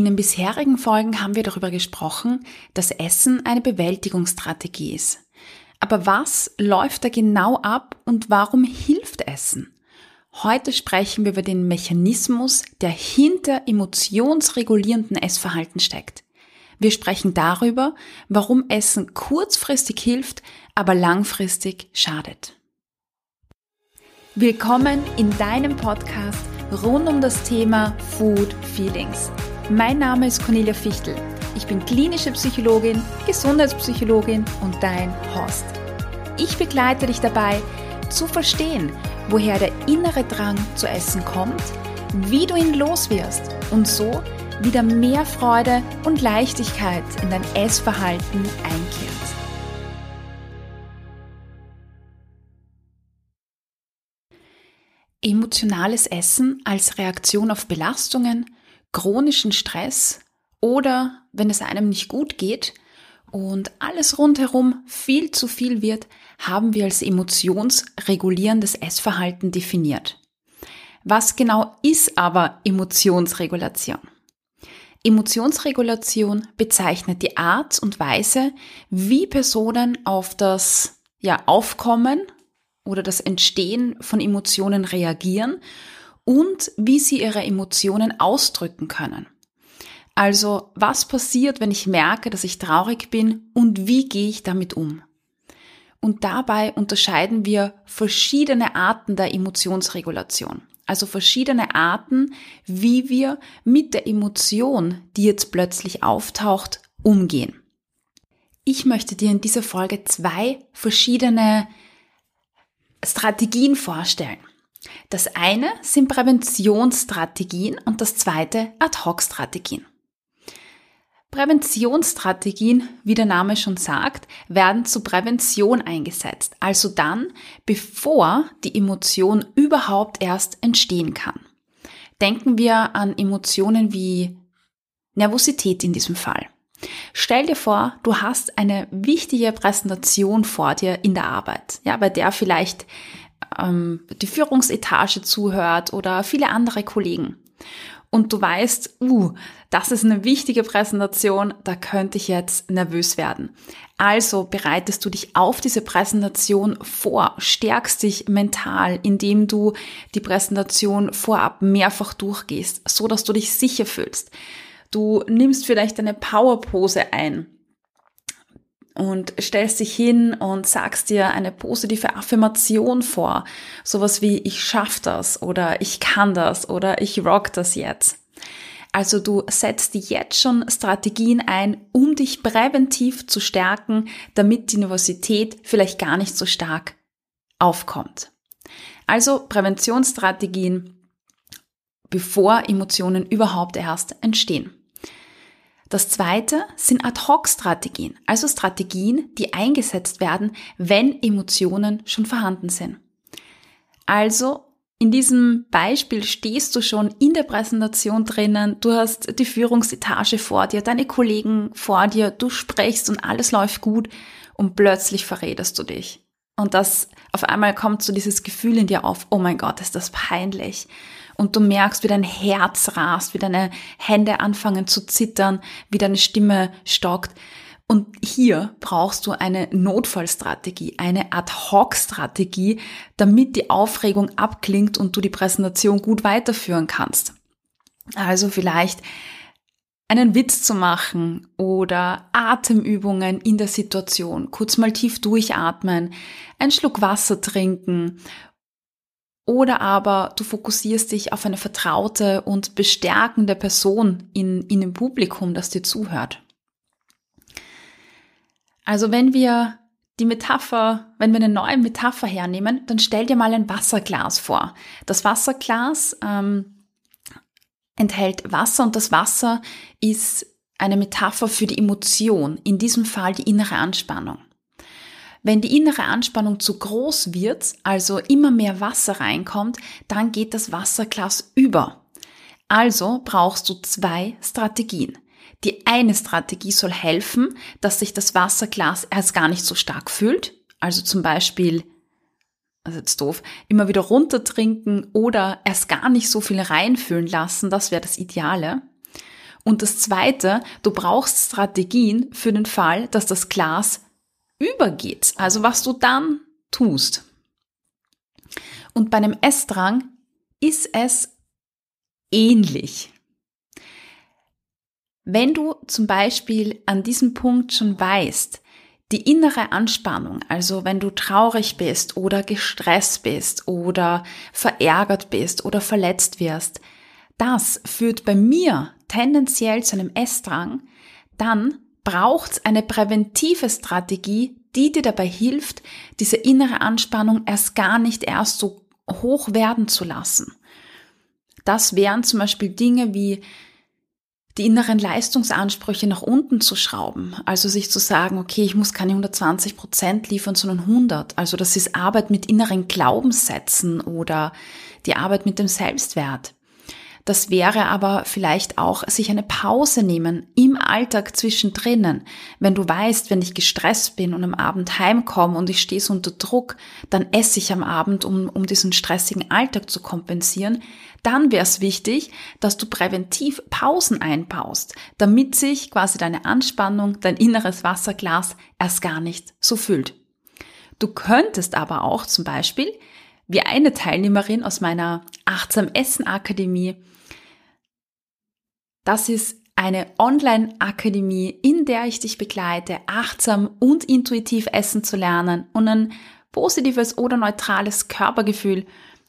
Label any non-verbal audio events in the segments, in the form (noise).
In den bisherigen Folgen haben wir darüber gesprochen, dass Essen eine Bewältigungsstrategie ist. Aber was läuft da genau ab und warum hilft Essen? Heute sprechen wir über den Mechanismus, der hinter emotionsregulierenden Essverhalten steckt. Wir sprechen darüber, warum Essen kurzfristig hilft, aber langfristig schadet. Willkommen in deinem Podcast rund um das Thema Food Feelings. Mein Name ist Cornelia Fichtel. Ich bin klinische Psychologin, Gesundheitspsychologin und dein Host. Ich begleite dich dabei, zu verstehen, woher der innere Drang zu essen kommt, wie du ihn loswirst und so wieder mehr Freude und Leichtigkeit in dein Essverhalten einkehrt. Emotionales Essen als Reaktion auf Belastungen, chronischen Stress oder wenn es einem nicht gut geht und alles rundherum viel zu viel wird, haben wir als emotionsregulierendes Essverhalten definiert. Was genau ist aber Emotionsregulation? Emotionsregulation bezeichnet die Art und Weise, wie Personen auf das ja, Aufkommen oder das Entstehen von Emotionen reagieren und wie sie ihre Emotionen ausdrücken können. Also was passiert, wenn ich merke, dass ich traurig bin und wie gehe ich damit um? Und dabei unterscheiden wir verschiedene Arten der Emotionsregulation. Also verschiedene Arten, wie wir mit der Emotion, die jetzt plötzlich auftaucht, umgehen. Ich möchte dir in dieser Folge zwei verschiedene Strategien vorstellen. Das eine sind Präventionsstrategien und das zweite Ad-Hoc-Strategien. Präventionsstrategien, wie der Name schon sagt, werden zur Prävention eingesetzt, also dann, bevor die Emotion überhaupt erst entstehen kann. Denken wir an Emotionen wie Nervosität in diesem Fall. Stell dir vor, du hast eine wichtige Präsentation vor dir in der Arbeit, ja, bei der vielleicht ähm, die Führungsetage zuhört oder viele andere Kollegen und du weißt, uh, das ist eine wichtige Präsentation, da könnte ich jetzt nervös werden. Also bereitest du dich auf diese Präsentation vor, stärkst dich mental, indem du die Präsentation vorab mehrfach durchgehst, so dass du dich sicher fühlst. Du nimmst vielleicht eine Powerpose ein, und stellst dich hin und sagst dir eine positive Affirmation vor. Sowas wie ich schaff das oder ich kann das oder ich rock das jetzt. Also du setzt jetzt schon Strategien ein, um dich präventiv zu stärken, damit die Nervosität vielleicht gar nicht so stark aufkommt. Also Präventionsstrategien, bevor Emotionen überhaupt erst entstehen. Das zweite sind Ad-Hoc-Strategien, also Strategien, die eingesetzt werden, wenn Emotionen schon vorhanden sind. Also in diesem Beispiel stehst du schon in der Präsentation drinnen, du hast die Führungsetage vor dir, deine Kollegen vor dir, du sprichst und alles läuft gut und plötzlich verrätst du dich. Und das auf einmal kommt so dieses Gefühl in dir auf, oh mein Gott, ist das peinlich und du merkst, wie dein Herz rast, wie deine Hände anfangen zu zittern, wie deine Stimme stockt. Und hier brauchst du eine Notfallstrategie, eine Ad-Hoc-Strategie, damit die Aufregung abklingt und du die Präsentation gut weiterführen kannst. Also vielleicht einen Witz zu machen oder Atemübungen in der Situation, kurz mal tief durchatmen, einen Schluck Wasser trinken oder aber du fokussierst dich auf eine vertraute und bestärkende Person in, in dem Publikum, das dir zuhört. Also wenn wir die Metapher, wenn wir eine neue Metapher hernehmen, dann stell dir mal ein Wasserglas vor. Das Wasserglas ähm, enthält Wasser und das Wasser ist eine Metapher für die Emotion, in diesem Fall die innere Anspannung. Wenn die innere Anspannung zu groß wird, also immer mehr Wasser reinkommt, dann geht das Wasserglas über. Also brauchst du zwei Strategien. Die eine Strategie soll helfen, dass sich das Wasserglas erst gar nicht so stark fühlt. Also zum Beispiel, also jetzt doof, immer wieder runter trinken oder erst gar nicht so viel reinfüllen lassen. Das wäre das Ideale. Und das Zweite, du brauchst Strategien für den Fall, dass das Glas übergeht. Also was du dann tust. Und bei einem Essdrang ist es ähnlich. Wenn du zum Beispiel an diesem Punkt schon weißt, die innere Anspannung, also wenn du traurig bist oder gestresst bist oder verärgert bist oder verletzt wirst, das führt bei mir tendenziell zu einem Essdrang, dann braucht es eine präventive Strategie, die dir dabei hilft, diese innere Anspannung erst gar nicht erst so hoch werden zu lassen. Das wären zum Beispiel Dinge wie die inneren Leistungsansprüche nach unten zu schrauben. Also sich zu sagen, okay, ich muss keine 120 Prozent liefern, sondern 100. Also das ist Arbeit mit inneren Glaubenssätzen oder die Arbeit mit dem Selbstwert. Das wäre aber vielleicht auch sich eine Pause nehmen im Alltag zwischendrin. Wenn du weißt, wenn ich gestresst bin und am Abend heimkomme und ich stehe so unter Druck, dann esse ich am Abend, um, um diesen stressigen Alltag zu kompensieren. Dann wäre es wichtig, dass du präventiv Pausen einbaust, damit sich quasi deine Anspannung, dein inneres Wasserglas erst gar nicht so füllt. Du könntest aber auch zum Beispiel wie eine Teilnehmerin aus meiner Achtsam Essen Akademie. Das ist eine Online-Akademie, in der ich dich begleite, achtsam und intuitiv essen zu lernen und ein positives oder neutrales Körpergefühl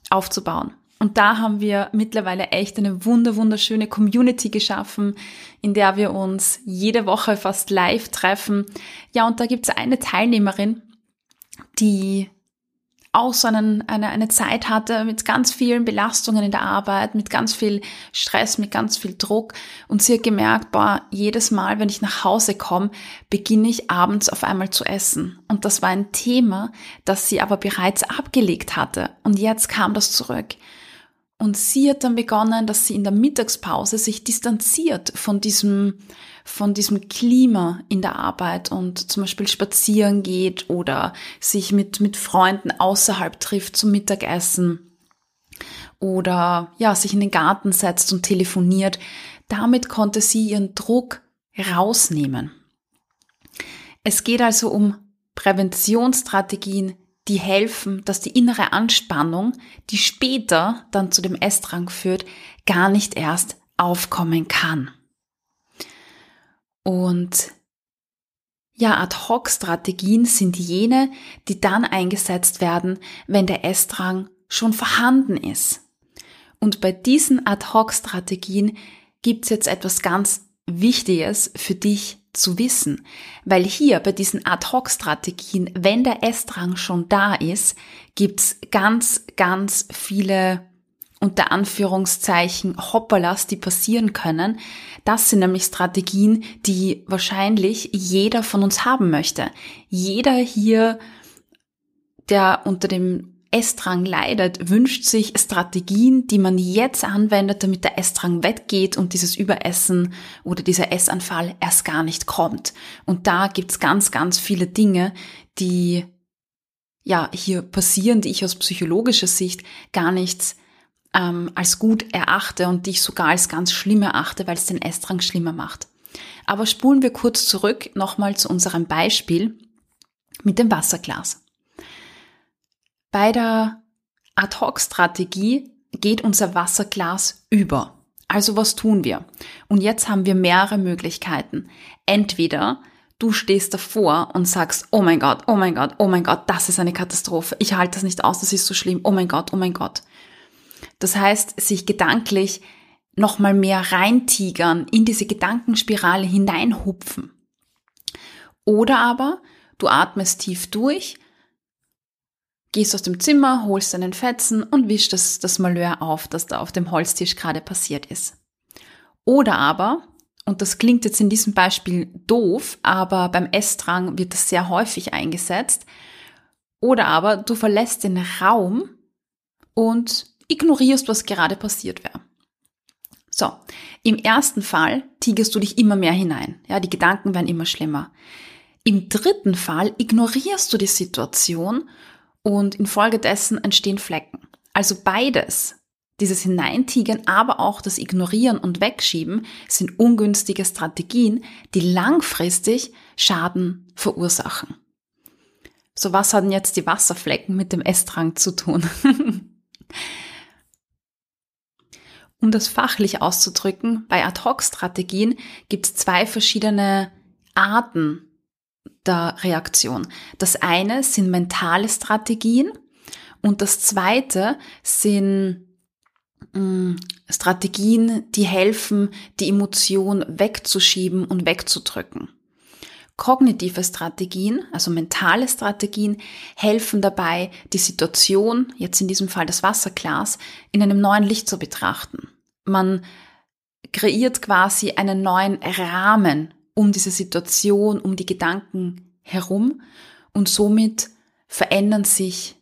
aufzubauen. Und da haben wir mittlerweile echt eine wunder, wunderschöne Community geschaffen, in der wir uns jede Woche fast live treffen. Ja, und da gibt es eine Teilnehmerin, die auch so einen, eine, eine Zeit hatte mit ganz vielen Belastungen in der Arbeit, mit ganz viel Stress, mit ganz viel Druck. Und sie hat gemerkt, boah, jedes Mal, wenn ich nach Hause komme, beginne ich abends auf einmal zu essen. Und das war ein Thema, das sie aber bereits abgelegt hatte. Und jetzt kam das zurück. Und sie hat dann begonnen, dass sie in der Mittagspause sich distanziert von diesem, von diesem Klima in der Arbeit und zum Beispiel spazieren geht oder sich mit, mit Freunden außerhalb trifft zum Mittagessen oder ja, sich in den Garten setzt und telefoniert. Damit konnte sie ihren Druck rausnehmen. Es geht also um Präventionsstrategien, die helfen, dass die innere Anspannung, die später dann zu dem Essdrang führt, gar nicht erst aufkommen kann. Und ja, Ad-Hoc-Strategien sind jene, die dann eingesetzt werden, wenn der Essdrang schon vorhanden ist. Und bei diesen Ad-Hoc-Strategien gibt es jetzt etwas ganz Wichtiges für dich zu wissen. Weil hier bei diesen Ad-Hoc-Strategien, wenn der Essdrang schon da ist, gibt's ganz, ganz viele unter Anführungszeichen Hoppalas, die passieren können. Das sind nämlich Strategien, die wahrscheinlich jeder von uns haben möchte. Jeder hier, der unter dem Essdrang leidet, wünscht sich Strategien, die man jetzt anwendet, damit der Essdrang weggeht und dieses Überessen oder dieser Essanfall erst gar nicht kommt. Und da gibt's ganz, ganz viele Dinge, die ja hier passieren, die ich aus psychologischer Sicht gar nicht ähm, als gut erachte und die ich sogar als ganz schlimm erachte, weil es den Essdrang schlimmer macht. Aber spulen wir kurz zurück nochmal zu unserem Beispiel mit dem Wasserglas. Bei der Ad-Hoc-Strategie geht unser Wasserglas über. Also was tun wir? Und jetzt haben wir mehrere Möglichkeiten. Entweder du stehst davor und sagst, oh mein Gott, oh mein Gott, oh mein Gott, das ist eine Katastrophe. Ich halte das nicht aus, das ist so schlimm. Oh mein Gott, oh mein Gott. Das heißt, sich gedanklich nochmal mehr reintigern, in diese Gedankenspirale hineinhupfen. Oder aber du atmest tief durch gehst aus dem Zimmer, holst deinen Fetzen und wischst das, das Malheur auf, das da auf dem Holztisch gerade passiert ist. Oder aber, und das klingt jetzt in diesem Beispiel doof, aber beim Essdrang wird das sehr häufig eingesetzt, oder aber du verlässt den Raum und ignorierst, was gerade passiert wäre. So, im ersten Fall tigerst du dich immer mehr hinein. Ja, die Gedanken werden immer schlimmer. Im dritten Fall ignorierst du die Situation und infolgedessen entstehen Flecken. Also beides, dieses Hineintigern, aber auch das Ignorieren und Wegschieben sind ungünstige Strategien, die langfristig Schaden verursachen. So was haben jetzt die Wasserflecken mit dem Essdrang zu tun? (laughs) um das fachlich auszudrücken, bei Ad-Hoc-Strategien gibt es zwei verschiedene Arten der Reaktion. Das eine sind mentale Strategien und das zweite sind mm, Strategien, die helfen, die Emotion wegzuschieben und wegzudrücken. Kognitive Strategien, also mentale Strategien, helfen dabei, die Situation, jetzt in diesem Fall das Wasserglas, in einem neuen Licht zu betrachten. Man kreiert quasi einen neuen Rahmen um diese Situation, um die Gedanken herum und somit verändern sich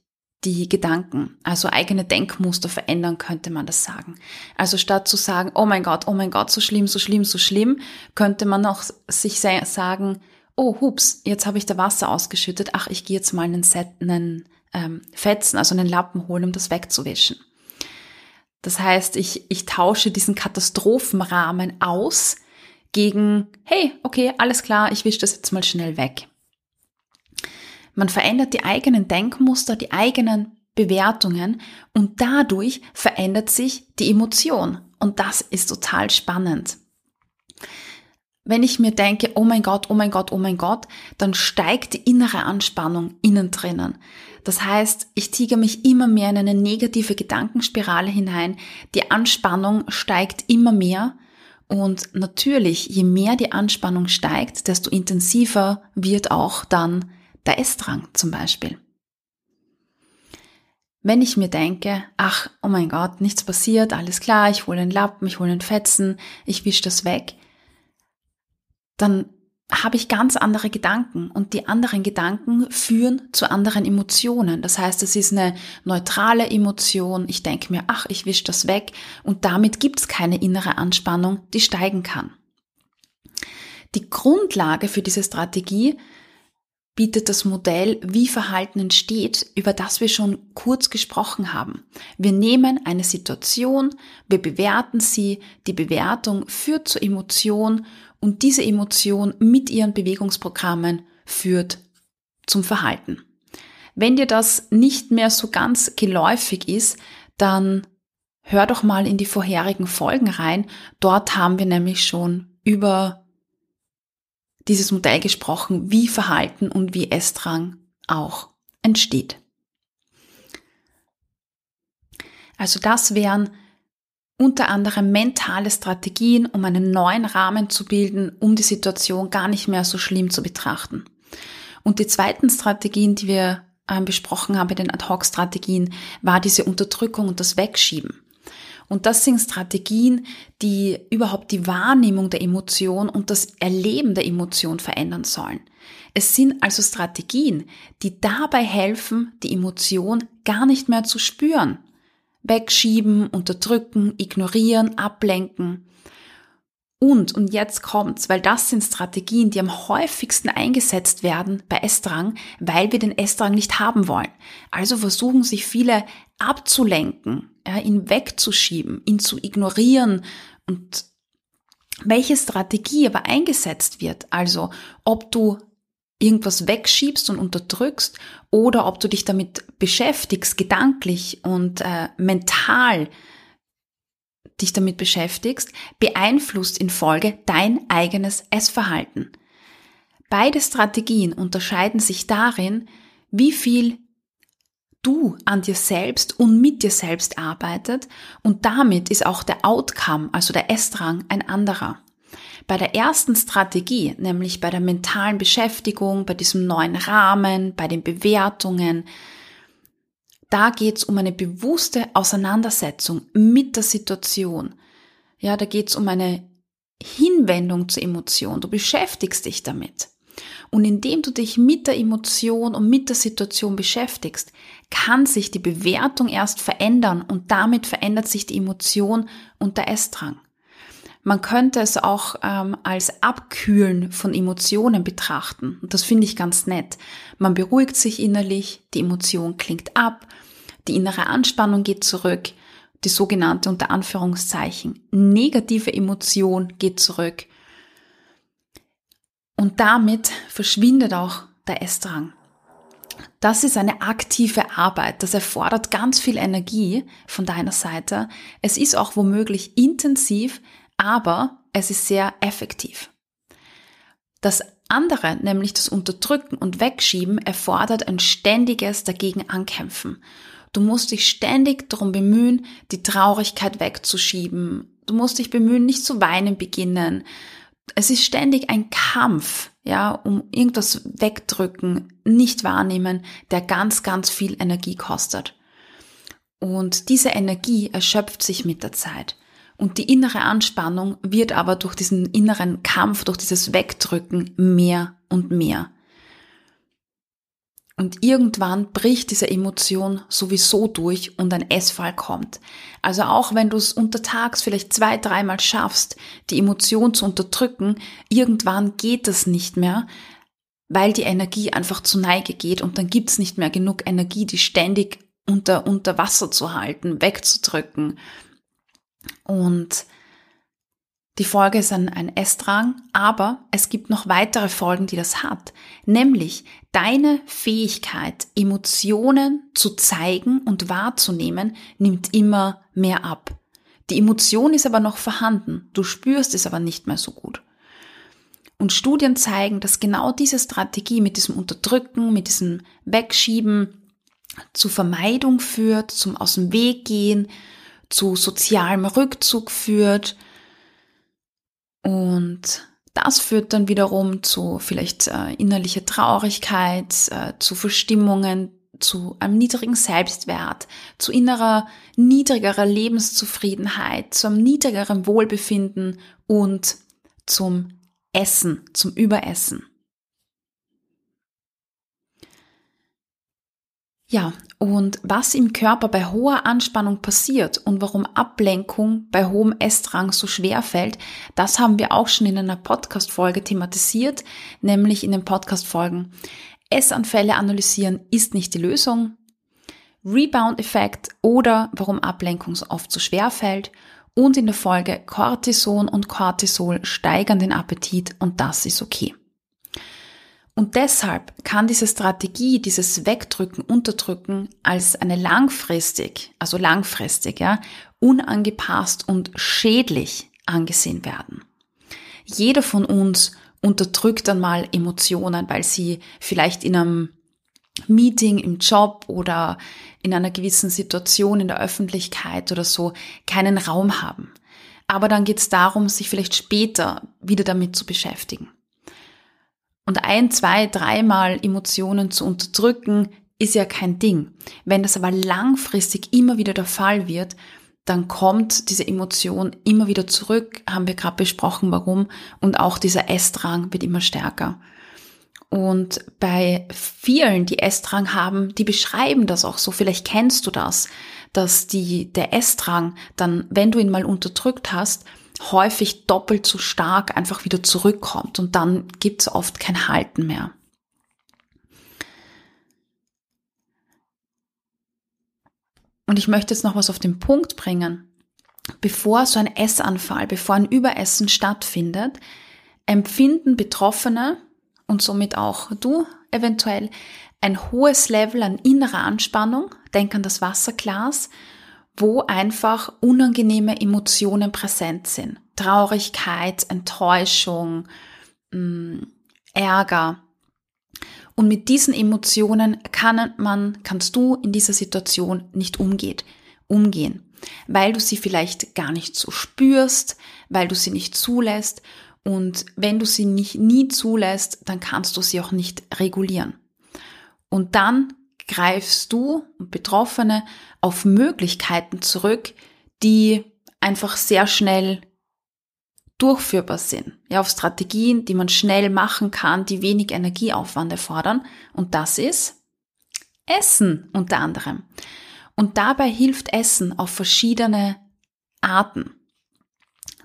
die Gedanken, also eigene Denkmuster verändern, könnte man das sagen. Also statt zu sagen, oh mein Gott, oh mein Gott, so schlimm, so schlimm, so schlimm, könnte man auch sich sagen, oh hups, jetzt habe ich da Wasser ausgeschüttet, ach, ich gehe jetzt mal einen, Set, einen ähm, Fetzen, also einen Lappen holen, um das wegzuwischen. Das heißt, ich, ich tausche diesen Katastrophenrahmen aus gegen, hey, okay, alles klar, ich wische das jetzt mal schnell weg. Man verändert die eigenen Denkmuster, die eigenen Bewertungen und dadurch verändert sich die Emotion. Und das ist total spannend. Wenn ich mir denke, oh mein Gott, oh mein Gott, oh mein Gott, dann steigt die innere Anspannung innen drinnen. Das heißt, ich tiege mich immer mehr in eine negative Gedankenspirale hinein. Die Anspannung steigt immer mehr. Und natürlich, je mehr die Anspannung steigt, desto intensiver wird auch dann der Essdrang zum Beispiel. Wenn ich mir denke, ach, oh mein Gott, nichts passiert, alles klar, ich hole einen Lappen, ich hole einen Fetzen, ich wische das weg, dann habe ich ganz andere Gedanken und die anderen Gedanken führen zu anderen Emotionen. Das heißt, es ist eine neutrale Emotion. Ich denke mir, ach, ich wische das weg und damit gibt es keine innere Anspannung, die steigen kann. Die Grundlage für diese Strategie bietet das Modell, wie Verhalten entsteht, über das wir schon kurz gesprochen haben. Wir nehmen eine Situation, wir bewerten sie, die Bewertung führt zur Emotion und diese Emotion mit ihren Bewegungsprogrammen führt zum Verhalten. Wenn dir das nicht mehr so ganz geläufig ist, dann hör doch mal in die vorherigen Folgen rein. Dort haben wir nämlich schon über dieses Modell gesprochen, wie Verhalten und wie Essdrang auch entsteht. Also das wären unter anderem mentale Strategien, um einen neuen Rahmen zu bilden, um die Situation gar nicht mehr so schlimm zu betrachten. Und die zweiten Strategien, die wir äh, besprochen haben bei den Ad-Hoc-Strategien, war diese Unterdrückung und das Wegschieben. Und das sind Strategien, die überhaupt die Wahrnehmung der Emotion und das Erleben der Emotion verändern sollen. Es sind also Strategien, die dabei helfen, die Emotion gar nicht mehr zu spüren, wegschieben, unterdrücken, ignorieren, ablenken. Und, und jetzt kommt's, weil das sind Strategien, die am häufigsten eingesetzt werden bei Essdrang, weil wir den Essdrang nicht haben wollen. Also versuchen sich viele abzulenken, ja, ihn wegzuschieben, ihn zu ignorieren und welche Strategie aber eingesetzt wird, also ob du irgendwas wegschiebst und unterdrückst oder ob du dich damit beschäftigst, gedanklich und äh, mental dich damit beschäftigst, beeinflusst in Folge dein eigenes Essverhalten. Beide Strategien unterscheiden sich darin, wie viel du an dir selbst und mit dir selbst arbeitet und damit ist auch der Outcome, also der Essdrang, ein anderer. Bei der ersten Strategie, nämlich bei der mentalen Beschäftigung, bei diesem neuen Rahmen, bei den Bewertungen, da geht es um eine bewusste Auseinandersetzung mit der Situation. Ja, da geht es um eine Hinwendung zur Emotion. Du beschäftigst dich damit. Und indem du dich mit der Emotion und mit der Situation beschäftigst, kann sich die Bewertung erst verändern und damit verändert sich die Emotion und der Essdrang. Man könnte es auch ähm, als Abkühlen von Emotionen betrachten. Und das finde ich ganz nett. Man beruhigt sich innerlich, die Emotion klingt ab, die innere Anspannung geht zurück, die sogenannte unter Anführungszeichen negative Emotion geht zurück. Und damit verschwindet auch der Essdrang. Das ist eine aktive Arbeit. Das erfordert ganz viel Energie von deiner Seite. Es ist auch womöglich intensiv, aber es ist sehr effektiv. Das andere, nämlich das Unterdrücken und Wegschieben, erfordert ein ständiges dagegen ankämpfen. Du musst dich ständig darum bemühen, die Traurigkeit wegzuschieben. Du musst dich bemühen, nicht zu weinen beginnen. Es ist ständig ein Kampf, ja, um irgendwas wegdrücken, nicht wahrnehmen, der ganz, ganz viel Energie kostet. Und diese Energie erschöpft sich mit der Zeit. Und die innere Anspannung wird aber durch diesen inneren Kampf, durch dieses Wegdrücken mehr und mehr. Und irgendwann bricht diese Emotion sowieso durch und ein Essfall kommt. Also auch wenn du es untertags vielleicht zwei, dreimal schaffst, die Emotion zu unterdrücken, irgendwann geht es nicht mehr, weil die Energie einfach zu Neige geht und dann gibt es nicht mehr genug Energie, die ständig unter, unter Wasser zu halten, wegzudrücken. Und die Folge ist ein, ein Essdrang, aber es gibt noch weitere Folgen, die das hat. Nämlich deine Fähigkeit, Emotionen zu zeigen und wahrzunehmen, nimmt immer mehr ab. Die Emotion ist aber noch vorhanden, du spürst es aber nicht mehr so gut. Und Studien zeigen, dass genau diese Strategie mit diesem Unterdrücken, mit diesem Wegschieben zu Vermeidung führt, zum Aus dem Weg gehen, zu sozialem Rückzug führt, und das führt dann wiederum zu vielleicht äh, innerlicher Traurigkeit, äh, zu Verstimmungen, zu einem niedrigen Selbstwert, zu innerer, niedrigerer Lebenszufriedenheit, zu einem niedrigeren Wohlbefinden und zum Essen, zum Überessen. Ja, und was im Körper bei hoher Anspannung passiert und warum Ablenkung bei hohem Essdrang so schwer fällt, das haben wir auch schon in einer Podcast-Folge thematisiert, nämlich in den Podcast-Folgen. Essanfälle analysieren ist nicht die Lösung, Rebound-Effekt oder warum Ablenkung so oft so schwer fällt. Und in der Folge Cortison und Cortisol steigern den Appetit und das ist okay. Und deshalb kann diese Strategie, dieses Wegdrücken, Unterdrücken als eine langfristig, also langfristig, ja, unangepasst und schädlich angesehen werden. Jeder von uns unterdrückt dann mal Emotionen, weil sie vielleicht in einem Meeting im Job oder in einer gewissen Situation in der Öffentlichkeit oder so keinen Raum haben. Aber dann geht es darum, sich vielleicht später wieder damit zu beschäftigen. Und ein, zwei, dreimal Emotionen zu unterdrücken, ist ja kein Ding. Wenn das aber langfristig immer wieder der Fall wird, dann kommt diese Emotion immer wieder zurück, haben wir gerade besprochen, warum, und auch dieser Essdrang wird immer stärker. Und bei vielen, die Essdrang haben, die beschreiben das auch so, vielleicht kennst du das, dass die, der Essdrang dann, wenn du ihn mal unterdrückt hast, häufig doppelt so stark einfach wieder zurückkommt und dann gibt es oft kein Halten mehr. Und ich möchte jetzt noch was auf den Punkt bringen. Bevor so ein Essanfall, bevor ein Überessen stattfindet, empfinden Betroffene und somit auch du eventuell ein hohes Level an innerer Anspannung. Denk an das Wasserglas wo einfach unangenehme Emotionen präsent sind. Traurigkeit, Enttäuschung, mm, Ärger. Und mit diesen Emotionen kann man, kannst du in dieser Situation nicht umgeht, umgehen, weil du sie vielleicht gar nicht so spürst, weil du sie nicht zulässt. Und wenn du sie nicht, nie zulässt, dann kannst du sie auch nicht regulieren. Und dann greifst du und Betroffene auf Möglichkeiten zurück, die einfach sehr schnell durchführbar sind. Ja, auf Strategien, die man schnell machen kann, die wenig Energieaufwand erfordern. Und das ist Essen unter anderem. Und dabei hilft Essen auf verschiedene Arten.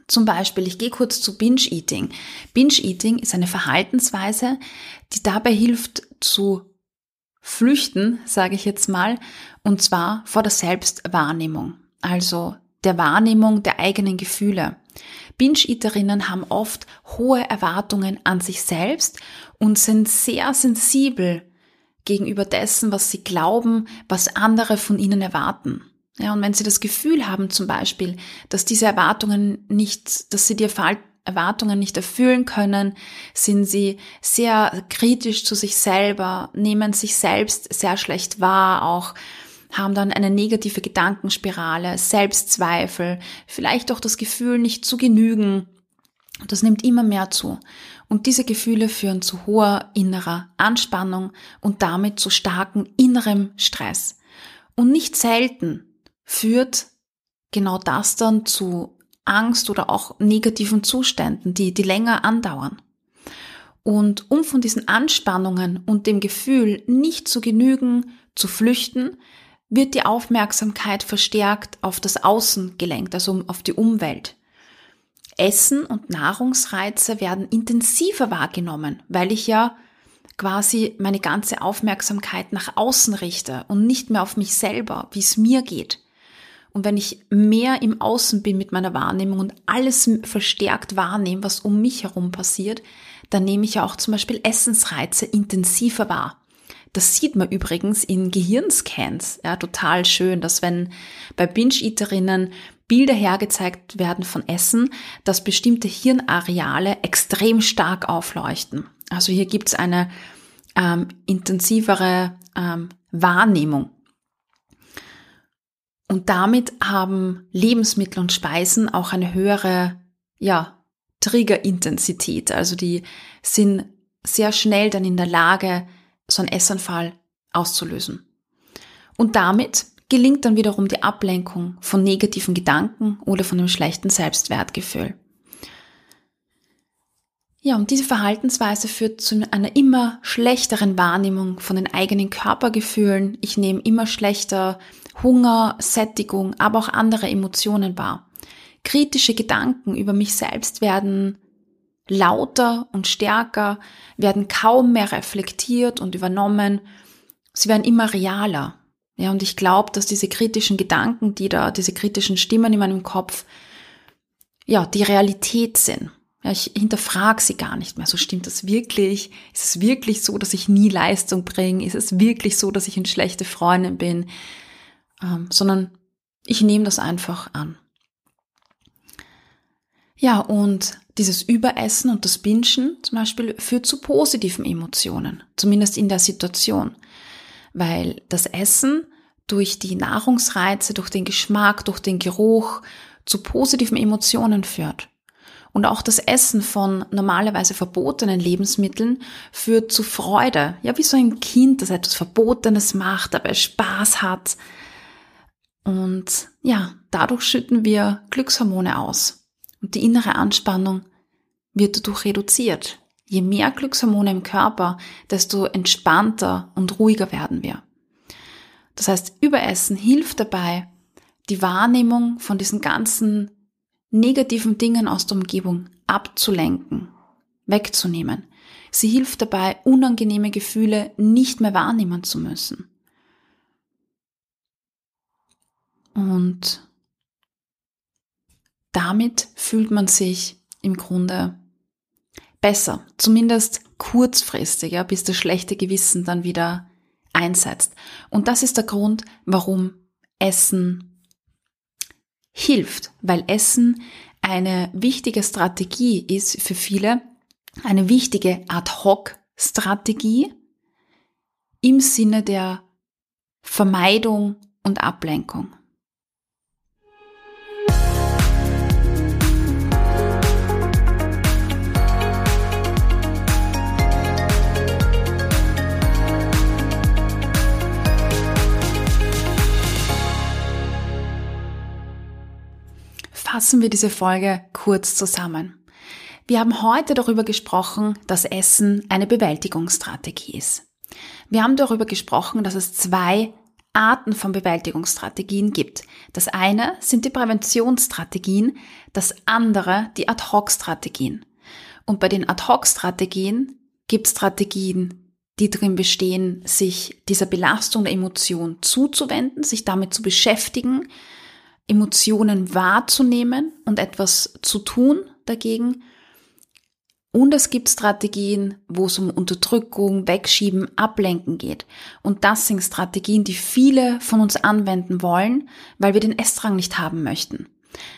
Zum Beispiel, ich gehe kurz zu Binge-Eating. Binge-Eating ist eine Verhaltensweise, die dabei hilft zu flüchten, sage ich jetzt mal, und zwar vor der Selbstwahrnehmung. also der Wahrnehmung der eigenen Gefühle. Binge-Eaterinnen haben oft hohe Erwartungen an sich selbst und sind sehr sensibel gegenüber dessen, was sie glauben, was andere von ihnen erwarten. Ja, und wenn sie das Gefühl haben, zum Beispiel, dass diese Erwartungen nicht, dass sie die Erwartungen nicht erfüllen können, sind sie sehr kritisch zu sich selber, nehmen sich selbst sehr schlecht wahr, auch haben dann eine negative Gedankenspirale, Selbstzweifel, vielleicht auch das Gefühl, nicht zu genügen. Das nimmt immer mehr zu. Und diese Gefühle führen zu hoher innerer Anspannung und damit zu starkem innerem Stress. Und nicht selten führt genau das dann zu Angst oder auch negativen Zuständen, die, die länger andauern. Und um von diesen Anspannungen und dem Gefühl nicht zu genügen, zu flüchten, wird die Aufmerksamkeit verstärkt auf das Außen gelenkt, also auf die Umwelt. Essen und Nahrungsreize werden intensiver wahrgenommen, weil ich ja quasi meine ganze Aufmerksamkeit nach außen richte und nicht mehr auf mich selber, wie es mir geht. Und wenn ich mehr im Außen bin mit meiner Wahrnehmung und alles verstärkt wahrnehme, was um mich herum passiert, dann nehme ich ja auch zum Beispiel Essensreize intensiver wahr. Das sieht man übrigens in Gehirnscans. Ja, total schön, dass wenn bei Binge-Eaterinnen Bilder hergezeigt werden von Essen, dass bestimmte Hirnareale extrem stark aufleuchten. Also hier gibt's eine ähm, intensivere ähm, Wahrnehmung. Und damit haben Lebensmittel und Speisen auch eine höhere, ja, Triggerintensität. Also die sind sehr schnell dann in der Lage, so einen Essanfall auszulösen. Und damit gelingt dann wiederum die Ablenkung von negativen Gedanken oder von einem schlechten Selbstwertgefühl. Ja, und diese Verhaltensweise führt zu einer immer schlechteren Wahrnehmung von den eigenen Körpergefühlen. Ich nehme immer schlechter Hunger, Sättigung, aber auch andere Emotionen wahr. Kritische Gedanken über mich selbst werden lauter und stärker, werden kaum mehr reflektiert und übernommen. Sie werden immer realer. Ja, und ich glaube, dass diese kritischen Gedanken, die da, diese kritischen Stimmen in meinem Kopf, ja, die Realität sind. Ja, ich hinterfrage sie gar nicht mehr. So stimmt das wirklich? Ist es wirklich so, dass ich nie Leistung bringe? Ist es wirklich so, dass ich eine schlechte Freundin bin? Ähm, sondern ich nehme das einfach an. Ja, und dieses Überessen und das Bingen zum Beispiel führt zu positiven Emotionen, zumindest in der Situation, weil das Essen durch die Nahrungsreize, durch den Geschmack, durch den Geruch zu positiven Emotionen führt. Und auch das Essen von normalerweise verbotenen Lebensmitteln führt zu Freude. Ja, wie so ein Kind, das etwas Verbotenes macht, dabei Spaß hat. Und ja, dadurch schütten wir Glückshormone aus. Und die innere Anspannung wird dadurch reduziert. Je mehr Glückshormone im Körper, desto entspannter und ruhiger werden wir. Das heißt, Überessen hilft dabei, die Wahrnehmung von diesen ganzen negativen Dingen aus der Umgebung abzulenken, wegzunehmen. Sie hilft dabei, unangenehme Gefühle nicht mehr wahrnehmen zu müssen. Und damit fühlt man sich im Grunde besser, zumindest kurzfristig, ja, bis das schlechte Gewissen dann wieder einsetzt. Und das ist der Grund, warum Essen hilft, weil Essen eine wichtige Strategie ist für viele, eine wichtige Ad-Hoc-Strategie im Sinne der Vermeidung und Ablenkung. Fassen wir diese Folge kurz zusammen. Wir haben heute darüber gesprochen, dass Essen eine Bewältigungsstrategie ist. Wir haben darüber gesprochen, dass es zwei Arten von Bewältigungsstrategien gibt. Das eine sind die Präventionsstrategien, das andere die Ad-Hoc-Strategien. Und bei den Ad-Hoc-Strategien gibt es Strategien, die darin bestehen, sich dieser Belastung der Emotion zuzuwenden, sich damit zu beschäftigen, Emotionen wahrzunehmen und etwas zu tun dagegen. Und es gibt Strategien, wo es um Unterdrückung, Wegschieben, Ablenken geht. Und das sind Strategien, die viele von uns anwenden wollen, weil wir den Essdrang nicht haben möchten.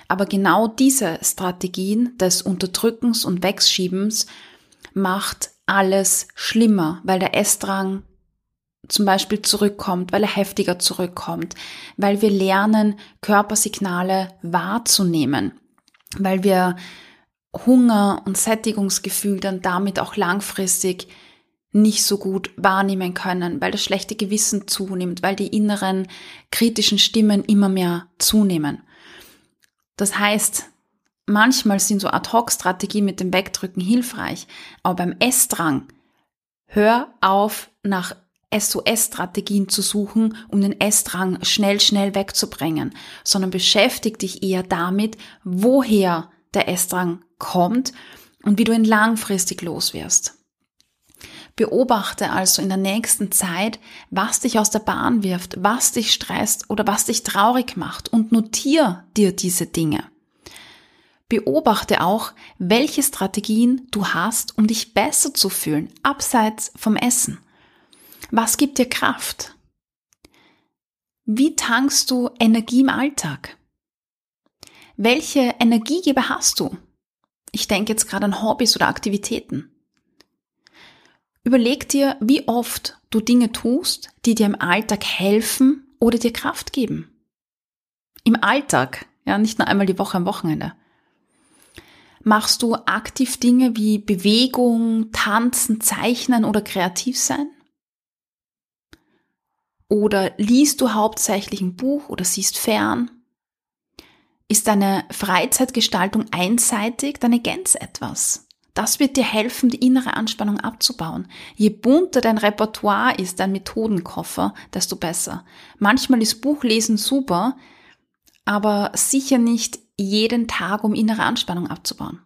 Aber genau diese Strategien des Unterdrückens und Wegschiebens macht alles schlimmer, weil der Essdrang zum Beispiel zurückkommt, weil er heftiger zurückkommt, weil wir lernen, Körpersignale wahrzunehmen, weil wir Hunger und Sättigungsgefühl dann damit auch langfristig nicht so gut wahrnehmen können, weil das schlechte Gewissen zunimmt, weil die inneren kritischen Stimmen immer mehr zunehmen. Das heißt, manchmal sind so Ad-Hoc-Strategien mit dem Wegdrücken hilfreich, aber beim Essdrang hör auf, nach SOS-Strategien zu suchen, um den Essdrang schnell, schnell wegzubringen, sondern beschäftige dich eher damit, woher der Essdrang kommt und wie du ihn langfristig loswirst. Beobachte also in der nächsten Zeit, was dich aus der Bahn wirft, was dich stresst oder was dich traurig macht und notiere dir diese Dinge. Beobachte auch, welche Strategien du hast, um dich besser zu fühlen, abseits vom Essen. Was gibt dir Kraft? Wie tankst du Energie im Alltag? Welche Energiegeber hast du? Ich denke jetzt gerade an Hobbys oder Aktivitäten. Überleg dir, wie oft du Dinge tust, die dir im Alltag helfen oder dir Kraft geben. Im Alltag, ja, nicht nur einmal die Woche am Wochenende. Machst du aktiv Dinge wie Bewegung, Tanzen, Zeichnen oder kreativ sein? Oder liest du hauptsächlich ein Buch oder siehst fern? Ist deine Freizeitgestaltung einseitig, dann ergänz etwas. Das wird dir helfen, die innere Anspannung abzubauen. Je bunter dein Repertoire ist, dein Methodenkoffer, desto besser. Manchmal ist Buchlesen super, aber sicher nicht jeden Tag, um innere Anspannung abzubauen.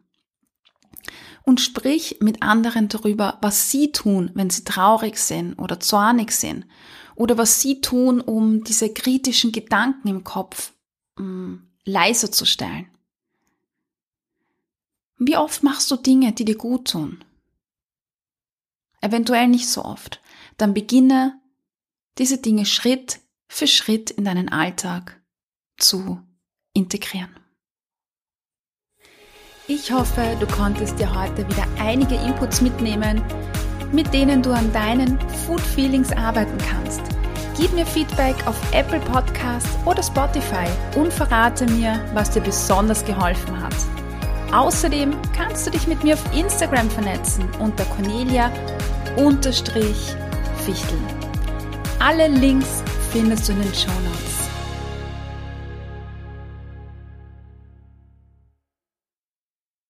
Und sprich mit anderen darüber, was sie tun, wenn sie traurig sind oder zornig sind oder was sie tun, um diese kritischen Gedanken im Kopf mh, mm, leiser zu stellen. Wie oft machst du Dinge, die dir gut tun? Eventuell nicht so oft. Dann beginne diese Dinge Schritt für Schritt in deinen Alltag zu integrieren. Ich hoffe, du konntest dir heute wieder einige Inputs mitnehmen, mit denen du an deinen Food Feelings arbeiten kannst. Gib mir Feedback auf Apple Podcasts oder Spotify und verrate mir, was dir besonders geholfen hat. Außerdem kannst du dich mit mir auf Instagram vernetzen unter Cornelia-Fichteln. Alle Links findest du in den Show Notes.